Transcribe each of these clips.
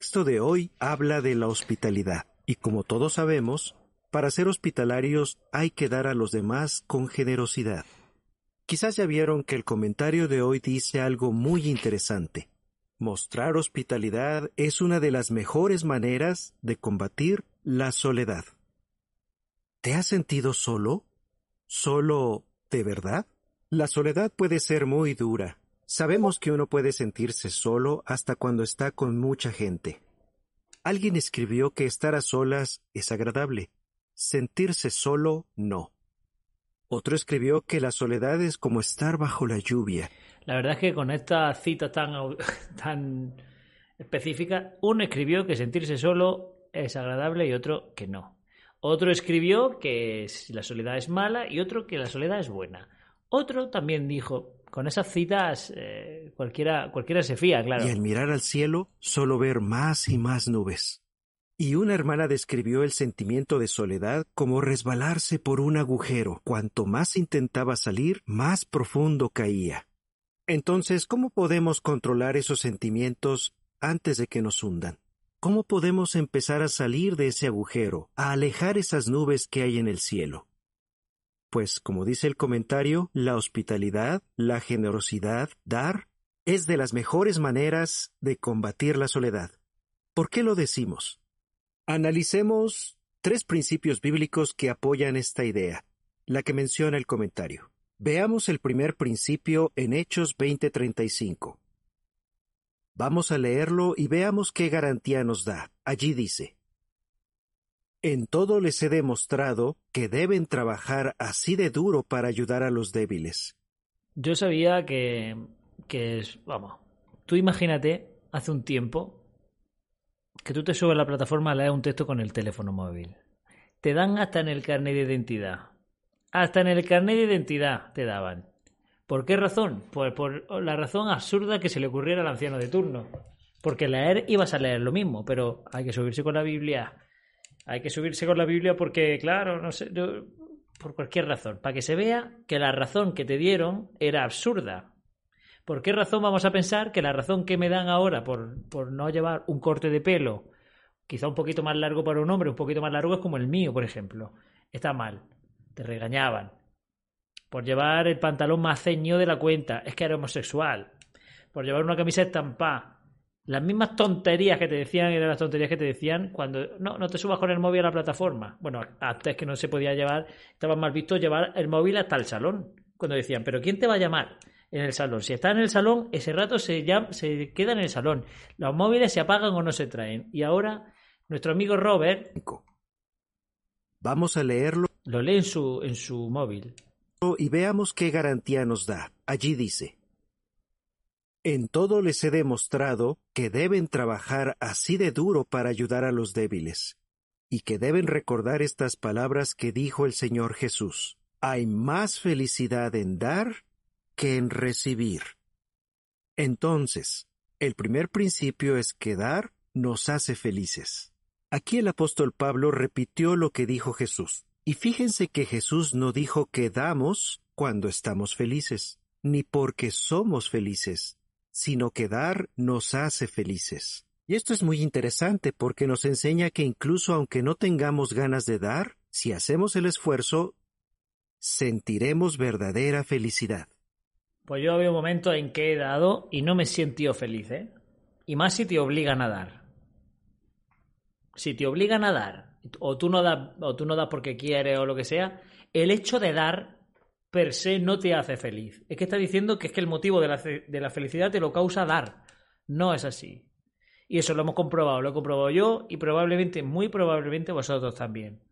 Texto de hoy habla de la hospitalidad, y como todos sabemos, para ser hospitalarios hay que dar a los demás con generosidad. Quizás ya vieron que el comentario de hoy dice algo muy interesante. Mostrar hospitalidad es una de las mejores maneras de combatir la soledad. ¿Te has sentido solo? ¿Solo de verdad? La soledad puede ser muy dura, Sabemos que uno puede sentirse solo hasta cuando está con mucha gente. Alguien escribió que estar a solas es agradable, sentirse solo no. Otro escribió que la soledad es como estar bajo la lluvia. La verdad es que con estas citas tan, tan uno escribió que sentirse solo es agradable y otro que no. Otro escribió que la soledad es mala y otro que la soledad es buena. Otro también dijo con esas citas eh, cualquiera, cualquiera se fía, claro. Y al mirar al cielo, solo ver más y más nubes. Y una hermana describió el sentimiento de soledad como resbalarse por un agujero. Cuanto más intentaba salir, más profundo caía. Entonces, ¿cómo podemos controlar esos sentimientos antes de que nos hundan? ¿Cómo podemos empezar a salir de ese agujero, a alejar esas nubes que hay en el cielo? Pues como dice el comentario, la hospitalidad, la generosidad, dar, es de las mejores maneras de combatir la soledad. ¿Por qué lo decimos? Analicemos tres principios bíblicos que apoyan esta idea, la que menciona el comentario. Veamos el primer principio en Hechos 20:35. Vamos a leerlo y veamos qué garantía nos da. Allí dice, en todo les he demostrado que deben trabajar así de duro para ayudar a los débiles. Yo sabía que, que vamos, tú imagínate hace un tiempo que tú te subes a la plataforma a leer un texto con el teléfono móvil. Te dan hasta en el carnet de identidad. Hasta en el carnet de identidad te daban. ¿Por qué razón? Pues por la razón absurda que se le ocurriera al anciano de turno. Porque leer ibas a leer lo mismo, pero hay que subirse con la Biblia hay que subirse con la Biblia porque, claro, no sé, por cualquier razón, para que se vea que la razón que te dieron era absurda. ¿Por qué razón vamos a pensar que la razón que me dan ahora por, por no llevar un corte de pelo, quizá un poquito más largo para un hombre, un poquito más largo es como el mío, por ejemplo, está mal? Te regañaban. Por llevar el pantalón más ceñido de la cuenta, es que era homosexual. Por llevar una camisa estampada, las mismas tonterías que te decían eran las tonterías que te decían cuando no, no te subas con el móvil a la plataforma. Bueno, antes que no se podía llevar, estaba mal visto llevar el móvil hasta el salón. Cuando decían, pero ¿quién te va a llamar en el salón? Si está en el salón, ese rato se, se queda en el salón. Los móviles se apagan o no se traen. Y ahora, nuestro amigo Robert. Vamos a leerlo. Lo lee en su, en su móvil. Y veamos qué garantía nos da. Allí dice. En todo les he demostrado que deben trabajar así de duro para ayudar a los débiles, y que deben recordar estas palabras que dijo el Señor Jesús. Hay más felicidad en dar que en recibir. Entonces, el primer principio es que dar nos hace felices. Aquí el apóstol Pablo repitió lo que dijo Jesús. Y fíjense que Jesús no dijo que damos cuando estamos felices, ni porque somos felices, sino que dar nos hace felices. Y esto es muy interesante porque nos enseña que incluso aunque no tengamos ganas de dar, si hacemos el esfuerzo, sentiremos verdadera felicidad. Pues yo había un momento en que he dado y no me siento feliz, ¿eh? Y más si te obligan a dar. Si te obligan a dar, o tú no das, o tú no das porque quieres o lo que sea, el hecho de dar per se no te hace feliz. Es que está diciendo que es que el motivo de la, de la felicidad te lo causa dar. No es así. Y eso lo hemos comprobado, lo he comprobado yo y probablemente, muy probablemente vosotros también.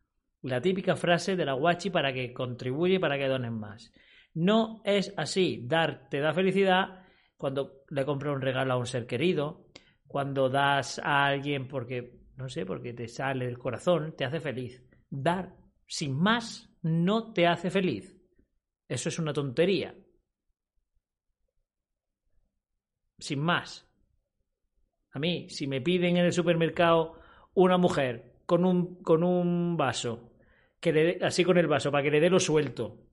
La típica frase de la guachi para que contribuye para que donen más. No es así. Dar te da felicidad cuando le compras un regalo a un ser querido, cuando das a alguien porque, no sé, porque te sale del corazón, te hace feliz. Dar sin más no te hace feliz. Eso es una tontería. Sin más. A mí, si me piden en el supermercado una mujer con un, con un vaso, que así con el vaso, para que le dé lo suelto,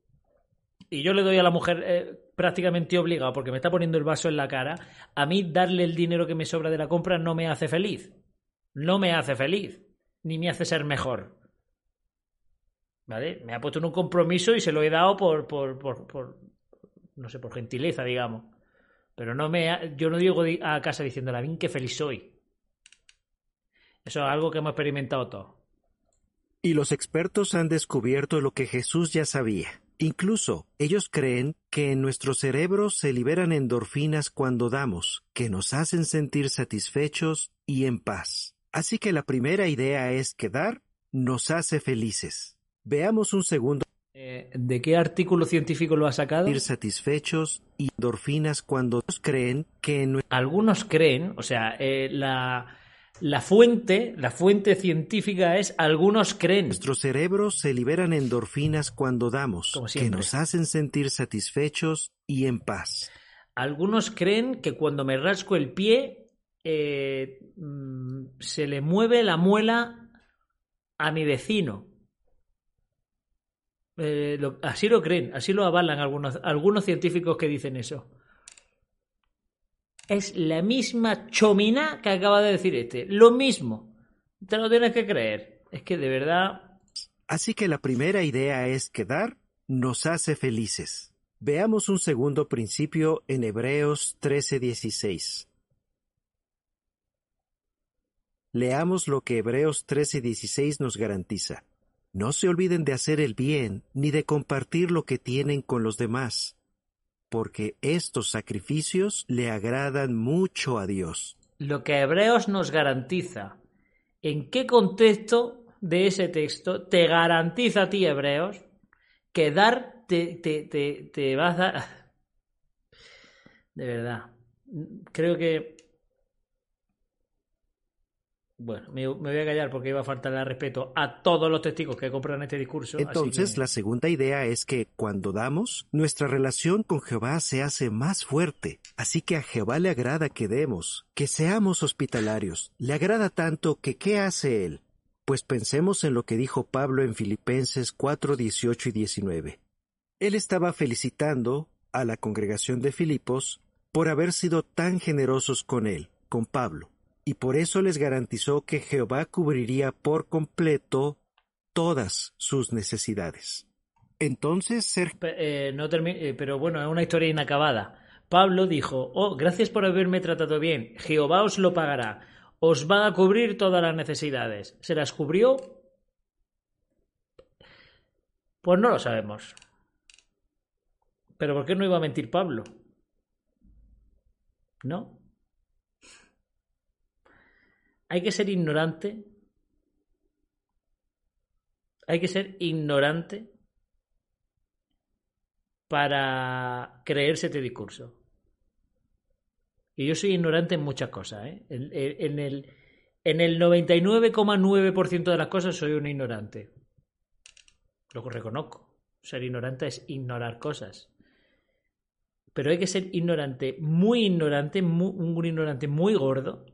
y yo le doy a la mujer eh, prácticamente obligado porque me está poniendo el vaso en la cara, a mí darle el dinero que me sobra de la compra no me hace feliz. No me hace feliz, ni me hace ser mejor. ¿Vale? Me ha puesto en un compromiso y se lo he dado por, por, por, no sé, por gentileza, digamos. Pero no me, yo no digo a casa diciéndole, bien qué feliz soy. Eso es algo que hemos experimentado todos. Y los expertos han descubierto lo que Jesús ya sabía. Incluso ellos creen que en nuestro cerebro se liberan endorfinas cuando damos, que nos hacen sentir satisfechos y en paz. Así que la primera idea es que dar nos hace felices. Veamos un segundo. Eh, ¿De qué artículo científico lo ha sacado? Ir satisfechos y endorfinas cuando creen que. Algunos creen, o sea, eh, la la fuente, la fuente científica es algunos creen. Nuestros cerebros se liberan endorfinas cuando damos, que nos hacen sentir satisfechos y en paz. Algunos creen que cuando me rasco el pie eh, mm, se le mueve la muela a mi vecino. Eh, así lo creen, así lo avalan algunos, algunos científicos que dicen eso es la misma chomina que acaba de decir este. Lo mismo. Te lo tienes que creer. Es que de verdad. Así que la primera idea es que dar nos hace felices. Veamos un segundo principio en Hebreos 13:16. Leamos lo que Hebreos 13:16 nos garantiza. No se olviden de hacer el bien ni de compartir lo que tienen con los demás porque estos sacrificios le agradan mucho a Dios. Lo que Hebreos nos garantiza. ¿En qué contexto de ese texto te garantiza a ti, Hebreos, que dar te, te, te, te vas a... De verdad. Creo que bueno, me, voy a callar porque iba a faltarle respeto a todos los testigos que compran este discurso. Entonces, la segunda idea es que cuando damos, nuestra relación con Jehová se hace más fuerte. Así que a Jehová le agrada que demos, que seamos hospitalarios. Le agrada tanto que ¿qué hace él? Pues pensemos en lo que dijo Pablo en Filipenses 4, 18 y 19. Él estaba felicitando a la congregación de Filipos por haber sido tan generosos con él, con Pablo y por eso les garantizó que Jehová cubriría por completo todas sus necesidades. Entonces, ser... Eh, no eh, pero bueno, es una historia inacabada. Pablo dijo, oh, gracias por haberme tratado bien, Jehová os lo pagará, os va a cubrir todas las necesidades. ¿Se las cubrió? Pues no lo sabemos. Pero ¿por qué no iba a mentir Pablo? ¿No? Hay que ser ignorante. Hay que ser ignorante para creerse este discurso. Y yo soy ignorante en muchas cosas. ¿eh? En, el, en el 99,9% de las cosas soy un ignorante. Lo reconozco. Ser ignorante es ignorar cosas. Pero hay que ser ignorante, muy ignorante, un ignorante muy gordo,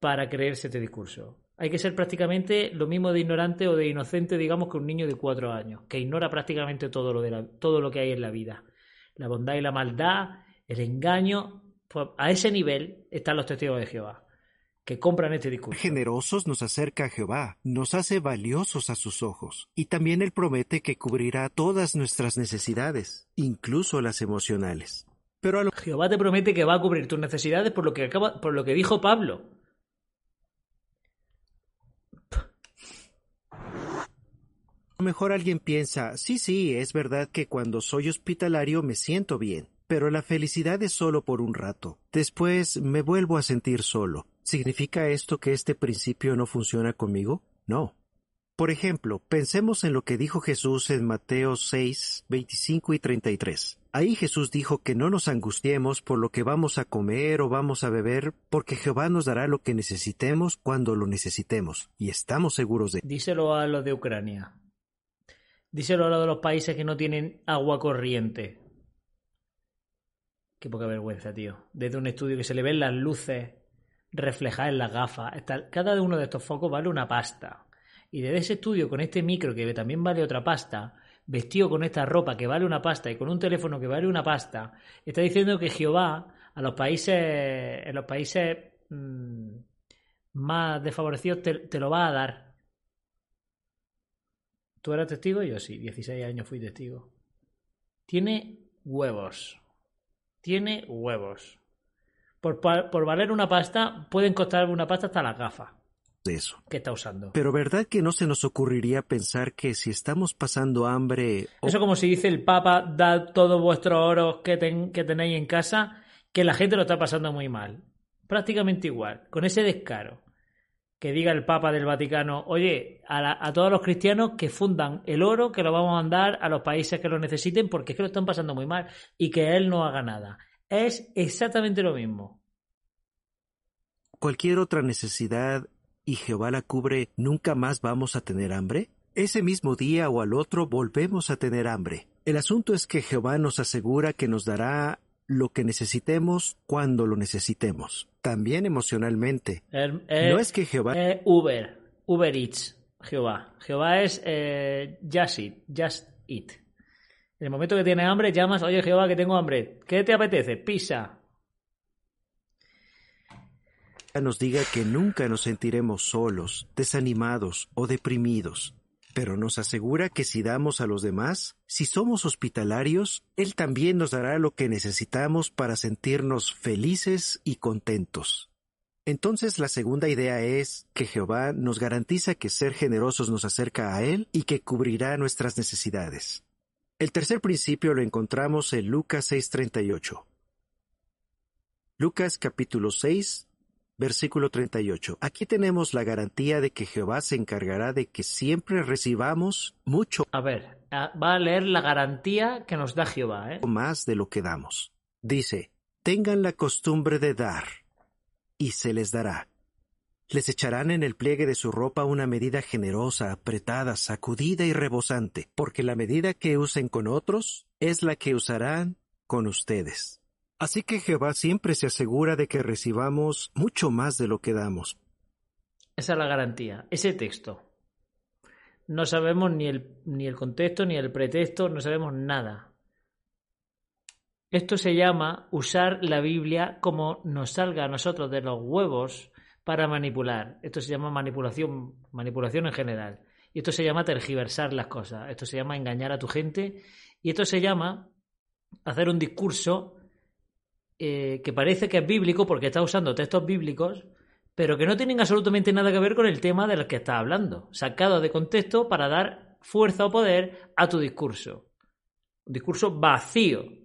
para creerse este discurso. Hay que ser prácticamente lo mismo de ignorante o de inocente, digamos, que un niño de cuatro años, que ignora prácticamente todo lo, de todo lo que hay en la vida. La bondad y la maldad, el engaño. Pues a ese nivel están los testigos de Jehová, que compran este discurso. Generosos nos acerca a Jehová, nos hace valiosos a sus ojos, y también Él promete que cubrirá todas nuestras necesidades, incluso las emocionales. Pero a Jehová te promete que va a cubrir tus necesidades por lo que, acaba, por lo que dijo Pablo. Lo mejor alguien piensa, sí, sí, es verdad que cuando soy hospitalario me siento bien, pero la felicidad es solo por un rato. Después me vuelvo a sentir solo. ¿Significa esto que este principio no funciona conmigo? No. Por ejemplo, pensemos en lo que dijo Jesús en Mateo 6, 25 y 33. Ahí Jesús dijo que no nos angustiemos por lo que vamos a comer o vamos a beber, porque Jehová nos dará lo que necesitemos cuando lo necesitemos, y estamos seguros de Díselo a los de Ucrania. Díselo a los de los países que no tienen agua corriente. Qué poca vergüenza, tío. Desde un estudio que se le ven las luces reflejadas en las gafas. Cada uno de estos focos vale una pasta. Y desde ese estudio con este micro que también vale otra pasta, vestido con esta ropa que vale una pasta y con un teléfono que vale una pasta, está diciendo que Jehová a los países, en los países mmm, más desfavorecidos te, te, lo va a dar. ¿Tú eras testigo? Yo sí, 16 años fui testigo. Tiene huevos. Tiene huevos. Por, por valer una pasta, pueden costar una pasta hasta las gafas de eso. ¿Qué está usando? Pero ¿verdad que no se nos ocurriría pensar que si estamos pasando hambre... O... Eso como si dice el Papa, dad todos vuestros oros que, ten, que tenéis en casa, que la gente lo está pasando muy mal. Prácticamente igual, con ese descaro. Que diga el Papa del Vaticano, oye, a, todos los cristianos que fundan el oro, que lo vamos a mandar a los países que lo necesiten porque es que lo están pasando muy mal y que él no haga nada. Es exactamente lo mismo. Cualquier otra necesidad y Jehová la cubre, ¿nunca más vamos a tener hambre? Ese mismo día o al otro volvemos a tener hambre. El asunto es que Jehová nos asegura que nos dará lo que necesitemos cuando lo necesitemos. También emocionalmente. El, el, no es que Jehová... Eh, Uber, Uber Eats, Jehová. Jehová es eh, Just Eat, Just Eat. En el momento que tienes hambre, llamas, oye Jehová, que tengo hambre. ¿Qué te apetece? Pizza. nos diga que nunca nos sentiremos solos, desanimados o deprimidos, pero nos asegura que si damos a los demás, si somos hospitalarios, Él también nos dará lo que necesitamos para sentirnos felices y contentos. Entonces la segunda idea es que Jehová nos garantiza que ser generosos nos acerca a Él y que cubrirá nuestras necesidades. El tercer principio lo encontramos en Lucas 6:38. Lucas capítulo 6, Versículo 38. Aquí tenemos la garantía de que Jehová se encargará de que siempre recibamos mucho. A ver, va a leer la garantía que nos da Jehová, ¿eh? Más de lo que damos. Dice, tengan la costumbre de dar, y se les dará. Les echarán en el pliegue de su ropa una medida generosa, apretada, sacudida y rebosante, porque la medida que usen con otros es la que usarán con ustedes. Así que Jehová siempre se asegura de que recibamos mucho más de lo que damos. Esa es la garantía, ese texto. No sabemos ni el, ni el contexto, ni el pretexto, no sabemos nada. Esto se llama usar la Biblia como nos salga a nosotros de los huevos para manipular. Esto se llama manipulación, manipulación en general. Y esto se llama tergiversar las cosas. Esto se llama engañar a tu gente. Y esto se llama hacer un discurso eh, que parece que es bíblico porque está usando textos bíblicos, pero que no tienen absolutamente nada que ver con el tema del que está hablando, sacado de contexto para dar fuerza o poder a tu discurso. Un discurso vacío. Un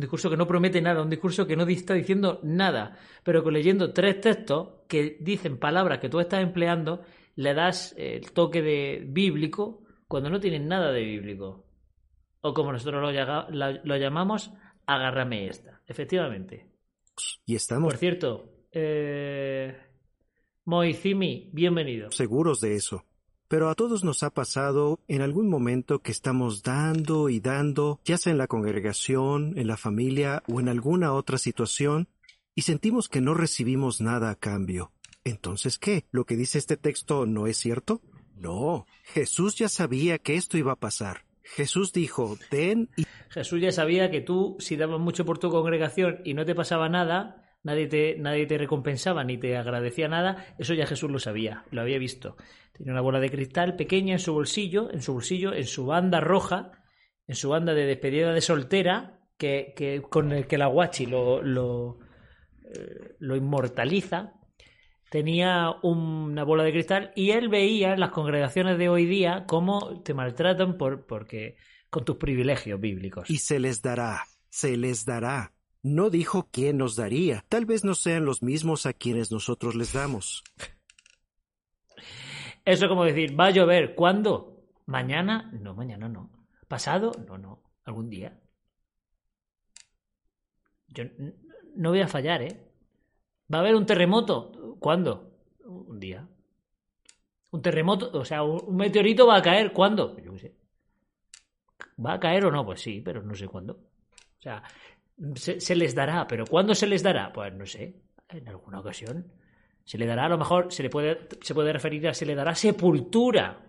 discurso que no promete nada, un discurso que no está diciendo nada, pero que leyendo tres textos que dicen palabras que tú estás empleando, le das el toque de bíblico cuando no tienen nada de bíblico. O como nosotros lo llamamos, agárrame esta. Efectivamente. Y estamos. Por cierto, eh, Moizimi, bienvenido. Seguros de eso. Pero a todos nos ha pasado en algún momento que estamos dando y dando, ya sea en la congregación, en la familia o en alguna otra situación, y sentimos que no recibimos nada a cambio. Entonces, ¿qué? ¿Lo que dice este texto no es cierto? No, Jesús ya sabía que esto iba a pasar. Jesús dijo, den y... Jesús ya sabía que tú, si dabas mucho por tu congregación y no te pasaba nada, nadie te, nadie te recompensaba ni te agradecía nada, eso ya Jesús lo sabía, lo había visto. Tenía una bola de cristal pequeña en su bolsillo, en su bolsillo, en su banda roja, en su banda de despedida de soltera, que, que con el que la guachi lo, lo, eh, lo inmortaliza, tenía una bola de cristal y él veía en las congregaciones de hoy día cómo te maltratan por, porque, con tus privilegios bíblicos. Y se les dará, se les dará. No dijo quién nos daría. Tal vez no sean los mismos a quienes nosotros les damos. Eso como decir, va a llover. ¿Cuándo? ¿Mañana? No, mañana no. ¿Pasado? No, no. algún día. Yo no voy a fallar, ¿eh? ¿Va a haber un terremoto? ¿Cuándo? Un día. Un terremoto, o sea, un meteorito va a caer. ¿Cuándo? Yo qué sé. ¿Va a caer o no? Pues sí, pero no sé cuándo. O sea, se, se, les dará, pero ¿cuándo se les dará? Pues no sé, en alguna ocasión. Se le dará, a lo mejor se le puede, se puede referir a se le dará sepultura.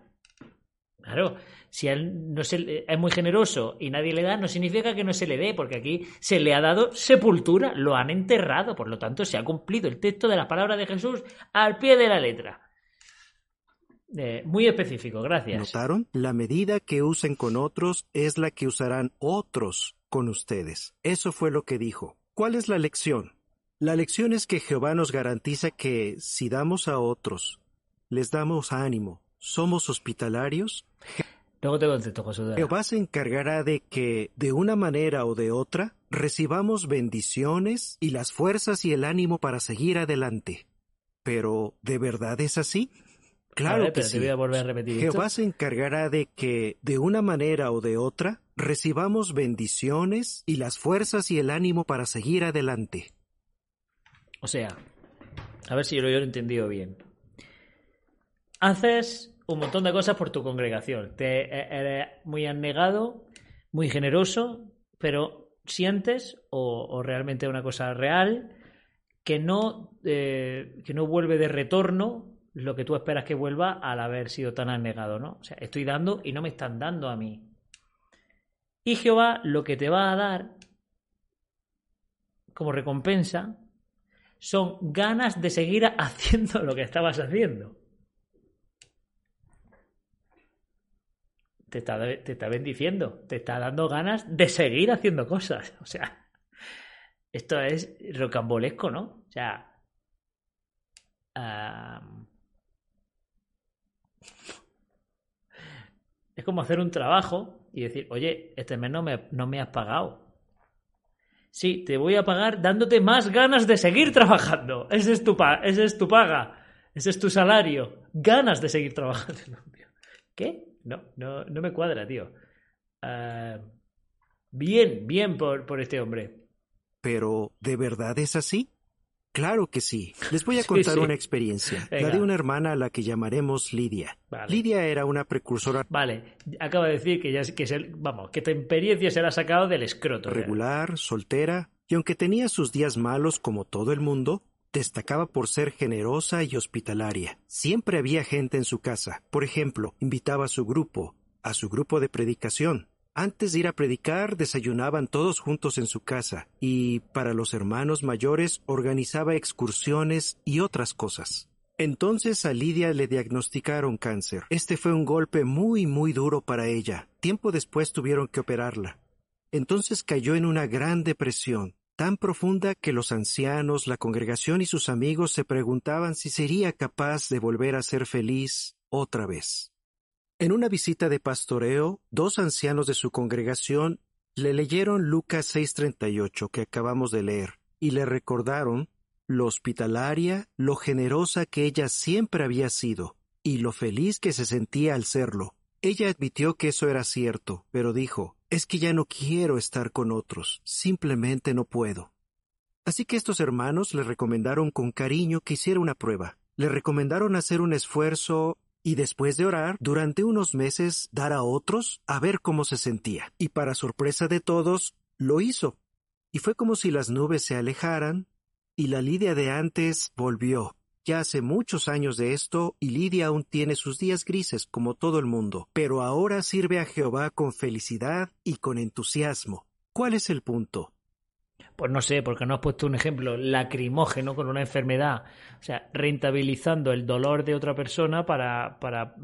Claro, si él no es muy generoso y nadie le da, no significa que no se le dé, porque aquí se le ha dado sepultura, lo han enterrado, por lo tanto se ha cumplido el texto de las palabras de Jesús al pie de la letra. Eh, muy específico, gracias. ¿Notaron? La medida que usen con otros es la que usarán otros con ustedes. Eso fue lo que dijo. ¿Cuál es la lección? La lección es que Jehová nos garantiza que si damos a otros, les damos ánimo, somos hospitalarios, Luego te contesto, José. Jehová se encargará de que, de una manera o de otra, recibamos bendiciones y las fuerzas y el ánimo para seguir adelante. Pero, ¿de verdad es así? Claro ver, que sí. te voy a volver a repetir Jehová esto. se encargará de que, de una manera o de otra, recibamos bendiciones y las fuerzas y el ánimo para seguir adelante. O sea, a ver si yo lo he entendido bien. Haces un montón de cosas por tu congregación. Te e, eres muy abnegado, muy generoso, pero sientes, o, realmente una cosa real, que no, eh, que no vuelve de retorno lo que tú esperas que vuelva al haber sido tan abnegado, ¿no? O sea, estoy dando y no me están dando a mí. Y Jehová lo que te va a dar como recompensa son ganas de seguir haciendo lo que estabas haciendo. Te está, bendiciendo, te está dando ganas de seguir haciendo cosas. O sea, esto es rocambolesco, ¿no? O sea, es como hacer un trabajo y decir, oye, este mes no me, has pagado. Sí, te voy a pagar dándote más ganas de seguir trabajando. Ese es tu paga. Ese es tu salario. Ganas de seguir trabajando. ¿Qué? No, no, no me cuadra, tío. Uh, bien, bien por, por, este hombre. Pero, ¿de verdad es así? Claro que sí. Les voy a contar sí, sí. una experiencia. Venga. La de una hermana a la que llamaremos Lidia. Vale. Lidia era una precursora. Vale, acaba de decir que ya que se, vamos, que tu experiencia se la ha sacado del escroto. Regular, ¿verdad? soltera, y aunque tenía sus días malos como todo el mundo, destacaba por ser generosa y hospitalaria. Siempre había gente en su casa. Por ejemplo, invitaba a su grupo, a su grupo de predicación. Antes de ir a predicar, desayunaban todos juntos en su casa y, para los hermanos mayores, organizaba excursiones y otras cosas. Entonces a Lidia le diagnosticaron cáncer. Este fue un golpe muy, muy duro para ella. Tiempo después tuvieron que operarla. Entonces cayó en una gran depresión, tan profunda que los ancianos, la congregación y sus amigos se preguntaban si sería capaz de volver a ser feliz otra vez. En una visita de pastoreo, dos ancianos de su congregación le leyeron Lucas 6:38 que acabamos de leer y le recordaron lo hospitalaria, lo generosa que ella siempre había sido y lo feliz que se sentía al serlo. Ella admitió que eso era cierto, pero dijo, es que ya no quiero estar con otros, simplemente no puedo. Así que estos hermanos le recomendaron con cariño que hiciera una prueba. Le recomendaron hacer un esfuerzo y después de orar, durante unos meses dar a otros a ver cómo se sentía. Y para sorpresa de todos, lo hizo. Y fue como si las nubes se alejaran y la Lidia de antes volvió. Ya hace muchos años de esto y Lidia aún tiene sus días grises como todo el mundo, pero ahora sirve a Jehová con felicidad y con entusiasmo. ¿Cuál es el punto? Pues no sé, porque no has puesto un ejemplo lacrimógeno con una enfermedad. O sea, rentabilizando el dolor de otra persona para, para,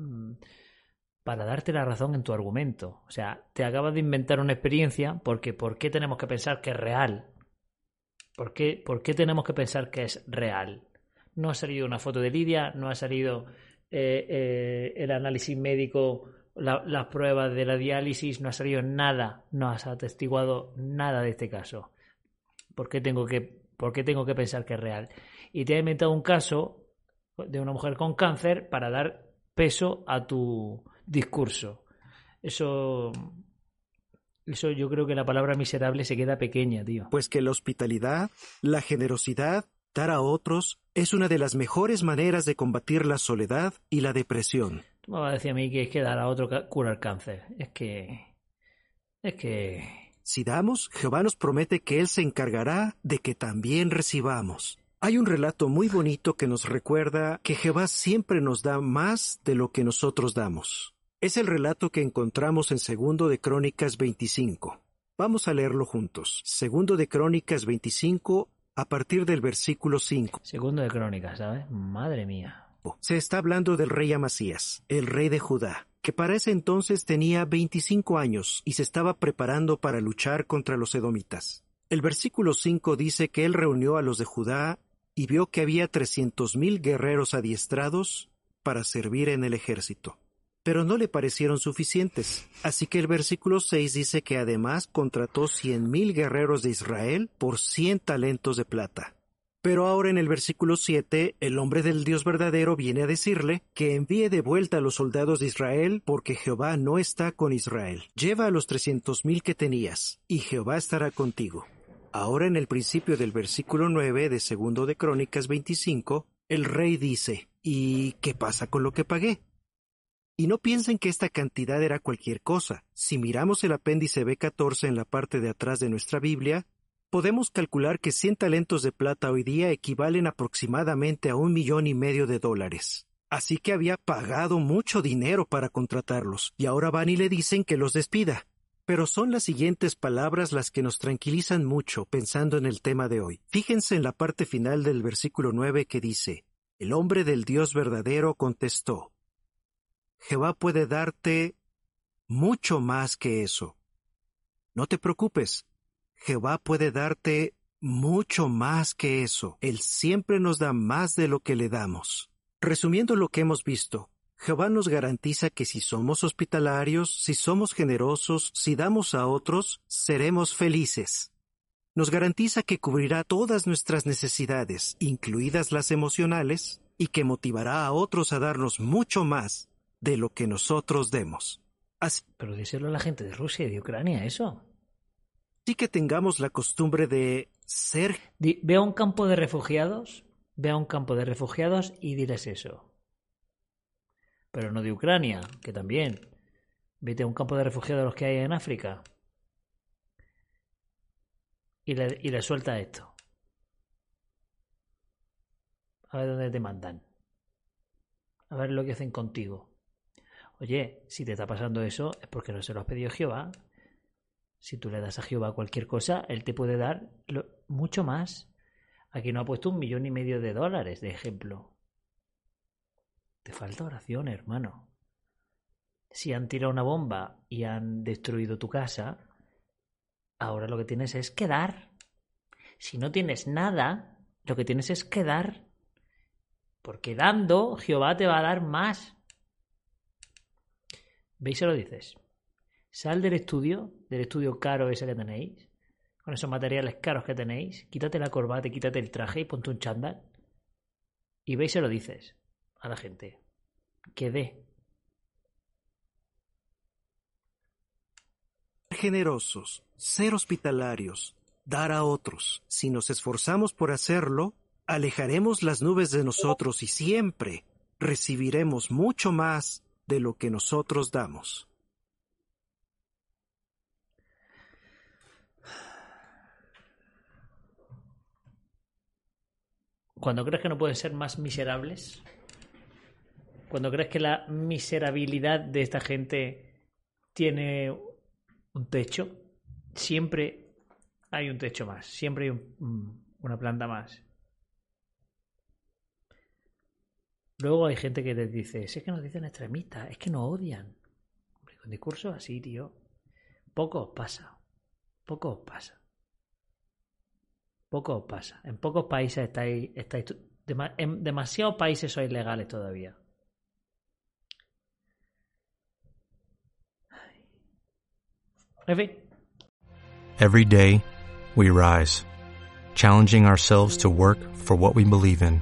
para darte la razón en tu argumento. O sea, te acabas de inventar una experiencia porque ¿por qué tenemos que pensar que es real? ¿Por qué, ¿Por qué tenemos que pensar que es real? No ha salido una foto de Lidia, no ha salido eh, eh, el análisis médico, la, las pruebas de la diálisis, no ha salido nada, no has atestiguado nada de este caso. ¿Por qué tengo que, por qué tengo que pensar que es real? Y te he inventado un caso de una mujer con cáncer para dar peso a tu discurso. Eso Eso yo creo que la palabra miserable se queda pequeña, tío. Pues que la hospitalidad, la generosidad, dar a otros, es una de las mejores maneras de combatir la soledad y la depresión. Tú me vas a decir a mí que es que dar a otro cura el cáncer. Es que... Es que... Si damos, Jehová nos promete que Él se encargará de que también recibamos. Hay un relato muy bonito que nos recuerda que Jehová siempre nos da más de lo que nosotros damos. Es el relato que encontramos en Segundo de Crónicas 25. Vamos a leerlo juntos. Segundo de Crónicas 25 a partir del versículo 5. Segundo de crónicas, ¿sabes? Madre mía. Se está hablando del rey Amasías, el rey de Judá, que para ese entonces tenía 25 años y se estaba preparando para luchar contra los edomitas. El versículo 5 dice que él reunió a los de Judá y vio que había trescientos mil guerreros adiestrados para servir en el ejército. Pero no le parecieron suficientes, así que el versículo 6 dice que además contrató cien mil guerreros de Israel por cien talentos de plata. Pero ahora en el versículo 7, el hombre del Dios verdadero viene a decirle que envíe de vuelta a los soldados de Israel porque Jehová no está con Israel. Lleva a los trescientos mil que tenías, y Jehová estará contigo. Ahora en el principio del versículo 9 de segundo de Crónicas 25, el rey dice, ¿y qué pasa con lo que pagué? Y no piensen que esta cantidad era cualquier cosa. Si miramos el apéndice B14 en la parte de atrás de nuestra Biblia, podemos calcular que 100 talentos de plata hoy día equivalen aproximadamente a un millón y medio de dólares. Así que había pagado mucho dinero para contratarlos, y ahora van y le dicen que los despida. Pero son las siguientes palabras las que nos tranquilizan mucho pensando en el tema de hoy. Fíjense en la parte final del versículo 9 que dice, El hombre del Dios verdadero contestó, Jehová puede darte mucho más que eso. No te preocupes, Jehová puede darte mucho más que eso. Él siempre nos da más de lo que le damos. Resumiendo lo que hemos visto, Jehová nos garantiza que si somos hospitalarios, si somos generosos, si damos a otros, seremos felices. Nos garantiza que cubrirá todas nuestras necesidades, incluidas las emocionales, y que motivará a otros a darnos mucho más de lo que nosotros demos. Así Pero díselo a la gente de Rusia y de Ucrania, eso. que tengamos la costumbre de ser Di- ve a un campo de refugiados, ve a un campo de refugiados y diles eso. Pero no de Ucrania, que también. Vete a un campo de refugiados los que hay en África. Y le, y le suelta esto. A ver dónde te mandan. A ver lo que hacen contigo. Oye, si te está pasando eso es porque no se lo has pedido Jehová. Si tú le das a Jehová cualquier cosa, Él te puede dar mucho más. Aquí no ha puesto un millón y medio de dólares, de ejemplo. Te falta oración, hermano. Si han tirado una bomba y han destruido tu casa, ahora lo que tienes es que dar. Si no tienes nada, lo que tienes es que dar. Porque dando, Jehová te va a dar más. ¿Veis? Se lo dices. Sal del estudio, del estudio caro ese que tenéis, con esos materiales caros que tenéis, quítate la corbata quítate el traje y ponte un chándal. Y veis, se lo dices a la gente. Que dé. generosos, ser hospitalarios, dar a otros. Si nos esforzamos por hacerlo, alejaremos las nubes de nosotros y siempre recibiremos mucho más de lo que nosotros damos. Cuando crees que no pueden ser más miserables, cuando crees que la miserabilidad de esta gente tiene un techo, siempre hay un techo más, siempre hay un- un- una planta más. Luego hay gente que les dice, si es que nos dicen extremistas, es que nos odian. Hombre, con discursos así, tío, poco os pasa, poco os pasa. Poco pasa. En pocos países estáis, estáis en demasiados países sois legales todavía. En fin, Every day, we rise, challenging ourselves to work for what we believe in.